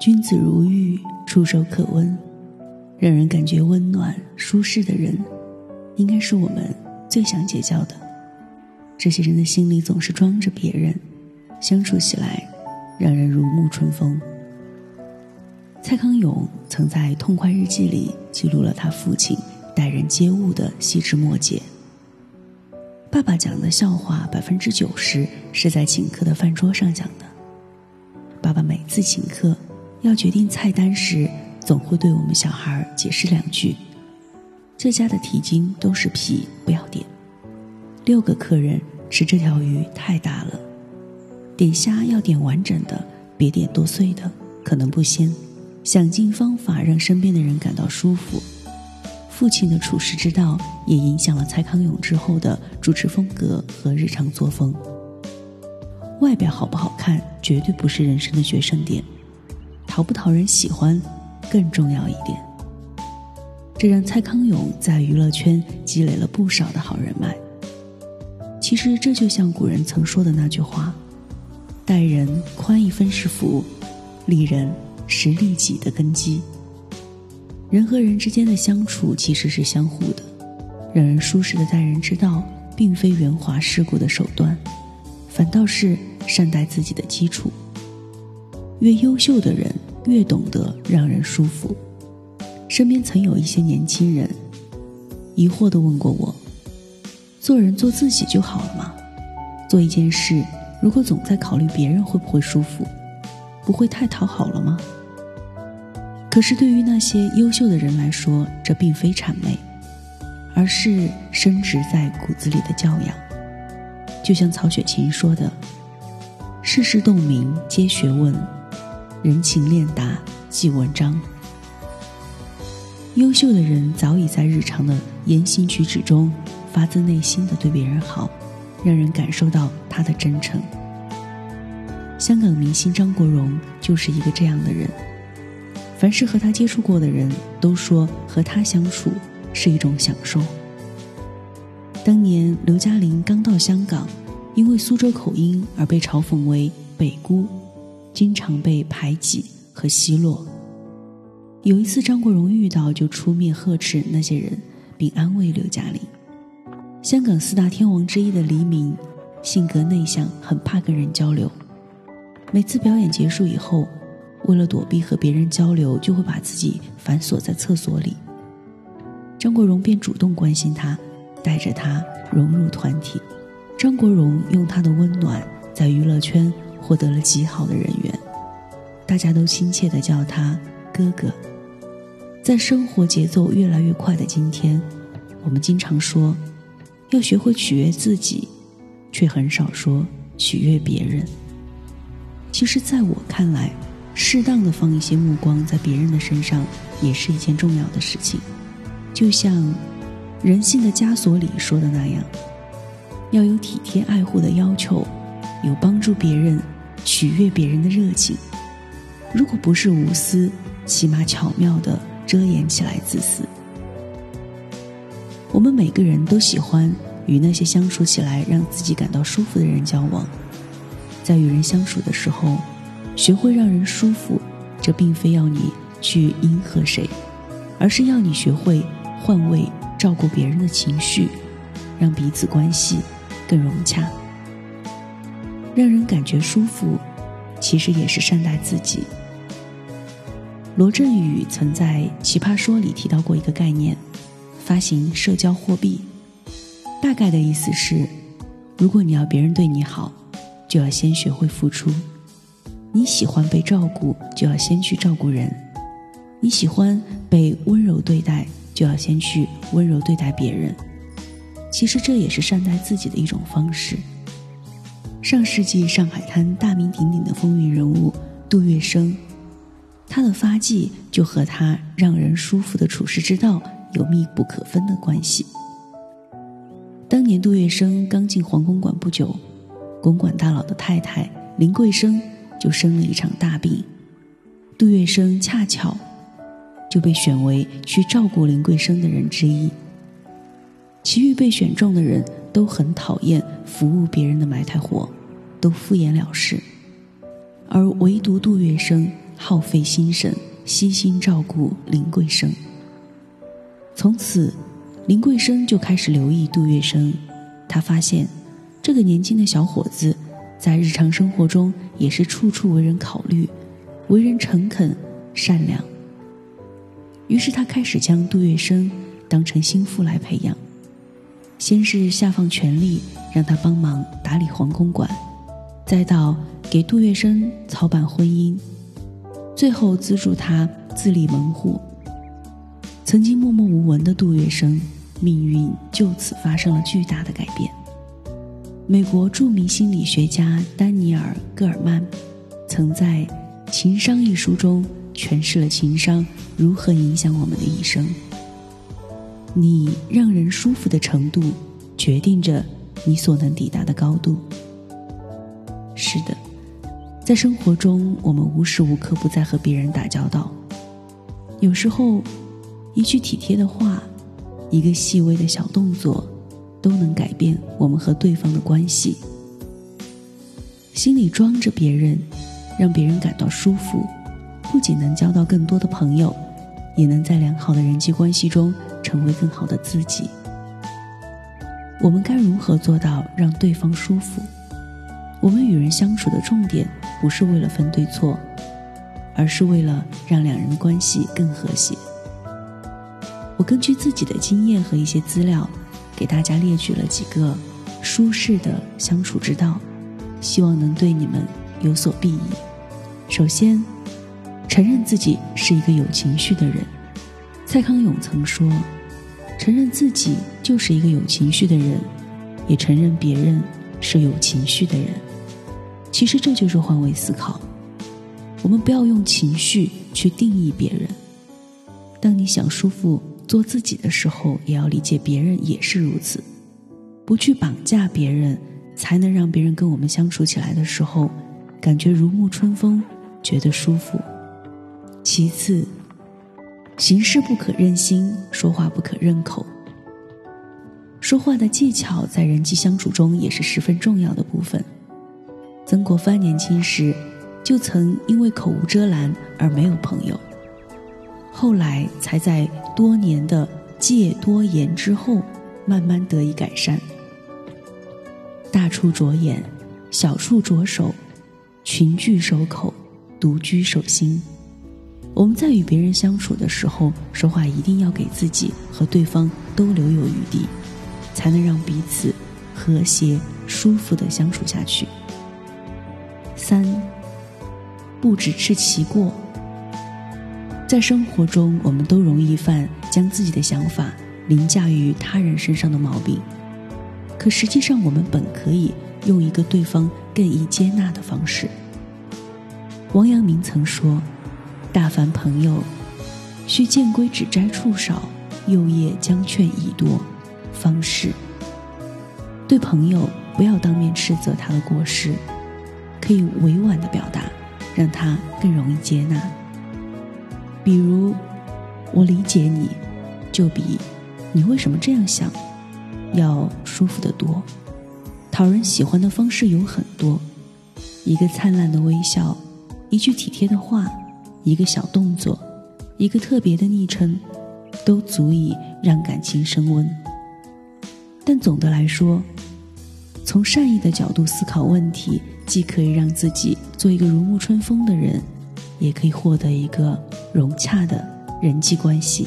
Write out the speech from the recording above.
君子如玉，触手可温，让人感觉温暖舒适的人，应该是我们最想结交的。这些人的心里总是装着别人，相处起来让人如沐春风。蔡康永曾在《痛快日记》里记录了他父亲待人接物的细枝末节。爸爸讲的笑话百分之九十是在请客的饭桌上讲的。爸爸每次请客。要决定菜单时，总会对我们小孩解释两句：“这家的蹄筋都是皮，不要点。”六个客人吃这条鱼太大了，点虾要点完整的，别点剁碎的，可能不鲜。想尽方法让身边的人感到舒服。父亲的处事之道也影响了蔡康永之后的主持风格和日常作风。外表好不好看，绝对不是人生的决胜点。讨不讨人喜欢更重要一点，这让蔡康永在娱乐圈积累了不少的好人脉。其实这就像古人曾说的那句话：“待人宽一分是福，利人是利己的根基。”人和人之间的相处其实是相互的，让人舒适的待人之道，并非圆滑世故的手段，反倒是善待自己的基础。越优秀的人越懂得让人舒服。身边曾有一些年轻人疑惑地问过我：“做人做自己就好了吗？做一件事，如果总在考虑别人会不会舒服，不会太讨好了吗？”可是对于那些优秀的人来说，这并非谄媚，而是深植在骨子里的教养。就像曹雪芹说的：“世事洞明皆学问。”人情练达即文章。优秀的人早已在日常的言行举止中发自内心的对别人好，让人感受到他的真诚。香港明星张国荣就是一个这样的人，凡是和他接触过的人都说和他相处是一种享受。当年刘嘉玲刚到香港，因为苏州口音而被嘲讽为“北姑”。经常被排挤和奚落。有一次，张国荣遇到就出面呵斥那些人，并安慰刘嘉玲。香港四大天王之一的黎明，性格内向，很怕跟人交流。每次表演结束以后，为了躲避和别人交流，就会把自己反锁在厕所里。张国荣便主动关心他，带着他融入团体。张国荣用他的温暖，在娱乐圈。获得了极好的人缘，大家都亲切的叫他哥哥。在生活节奏越来越快的今天，我们经常说要学会取悦自己，却很少说取悦别人。其实，在我看来，适当的放一些目光在别人的身上，也是一件重要的事情。就像《人性的枷锁》里说的那样，要有体贴爱护的要求。有帮助别人、取悦别人的热情，如果不是无私，起码巧妙的遮掩起来自私。我们每个人都喜欢与那些相处起来让自己感到舒服的人交往，在与人相处的时候，学会让人舒服，这并非要你去迎合谁，而是要你学会换位照顾别人的情绪，让彼此关系更融洽。让人感觉舒服，其实也是善待自己。罗振宇曾在《奇葩说》里提到过一个概念：发行社交货币。大概的意思是，如果你要别人对你好，就要先学会付出；你喜欢被照顾，就要先去照顾人；你喜欢被温柔对待，就要先去温柔对待别人。其实这也是善待自己的一种方式。上世纪上海滩大名鼎鼎的风云人物杜月笙，他的发迹就和他让人舒服的处事之道有密不可分的关系。当年杜月笙刚进黄公馆不久，公馆大佬的太太林桂生就生了一场大病，杜月笙恰巧就被选为去照顾林桂生的人之一。其余被选中的人都很讨厌服务别人的埋汰活，都敷衍了事，而唯独杜月笙耗费心神、悉心照顾林桂生。从此，林桂生就开始留意杜月笙。他发现，这个年轻的小伙子在日常生活中也是处处为人考虑，为人诚恳善良。于是，他开始将杜月笙当成心腹来培养。先是下放权力，让他帮忙打理黄公馆，再到给杜月笙操办婚姻，最后资助他自立门户。曾经默默无闻的杜月笙，命运就此发生了巨大的改变。美国著名心理学家丹尼尔·戈尔曼，曾在《情商》一书中诠释了情商如何影响我们的一生。你让人舒服的程度，决定着你所能抵达的高度。是的，在生活中，我们无时无刻不在和别人打交道。有时候，一句体贴的话，一个细微的小动作，都能改变我们和对方的关系。心里装着别人，让别人感到舒服，不仅能交到更多的朋友，也能在良好的人际关系中。成为更好的自己，我们该如何做到让对方舒服？我们与人相处的重点不是为了分对错，而是为了让两人关系更和谐。我根据自己的经验和一些资料，给大家列举了几个舒适的相处之道，希望能对你们有所裨益。首先，承认自己是一个有情绪的人。蔡康永曾说：“承认自己就是一个有情绪的人，也承认别人是有情绪的人。其实这就是换位思考。我们不要用情绪去定义别人。当你想舒服做自己的时候，也要理解别人也是如此。不去绑架别人，才能让别人跟我们相处起来的时候，感觉如沐春风，觉得舒服。其次。”行事不可任心，说话不可任口。说话的技巧在人际相处中也是十分重要的部分。曾国藩年轻时就曾因为口无遮拦而没有朋友，后来才在多年的戒多言之后，慢慢得以改善。大处着眼，小处着手，群聚守口，独居守心。我们在与别人相处的时候，说话一定要给自己和对方都留有余地，才能让彼此和谐舒服的相处下去。三，不只吃其过。在生活中，我们都容易犯将自己的想法凌驾于他人身上的毛病，可实际上，我们本可以用一个对方更易接纳的方式。王阳明曾说。大凡朋友，须见归只摘处少，幼叶将劝已多，方是。对朋友不要当面斥责他的过失，可以委婉的表达，让他更容易接纳。比如，我理解你，就比你为什么这样想要舒服得多。讨人喜欢的方式有很多，一个灿烂的微笑，一句体贴的话。一个小动作，一个特别的昵称，都足以让感情升温。但总的来说，从善意的角度思考问题，既可以让自己做一个如沐春风的人，也可以获得一个融洽的人际关系。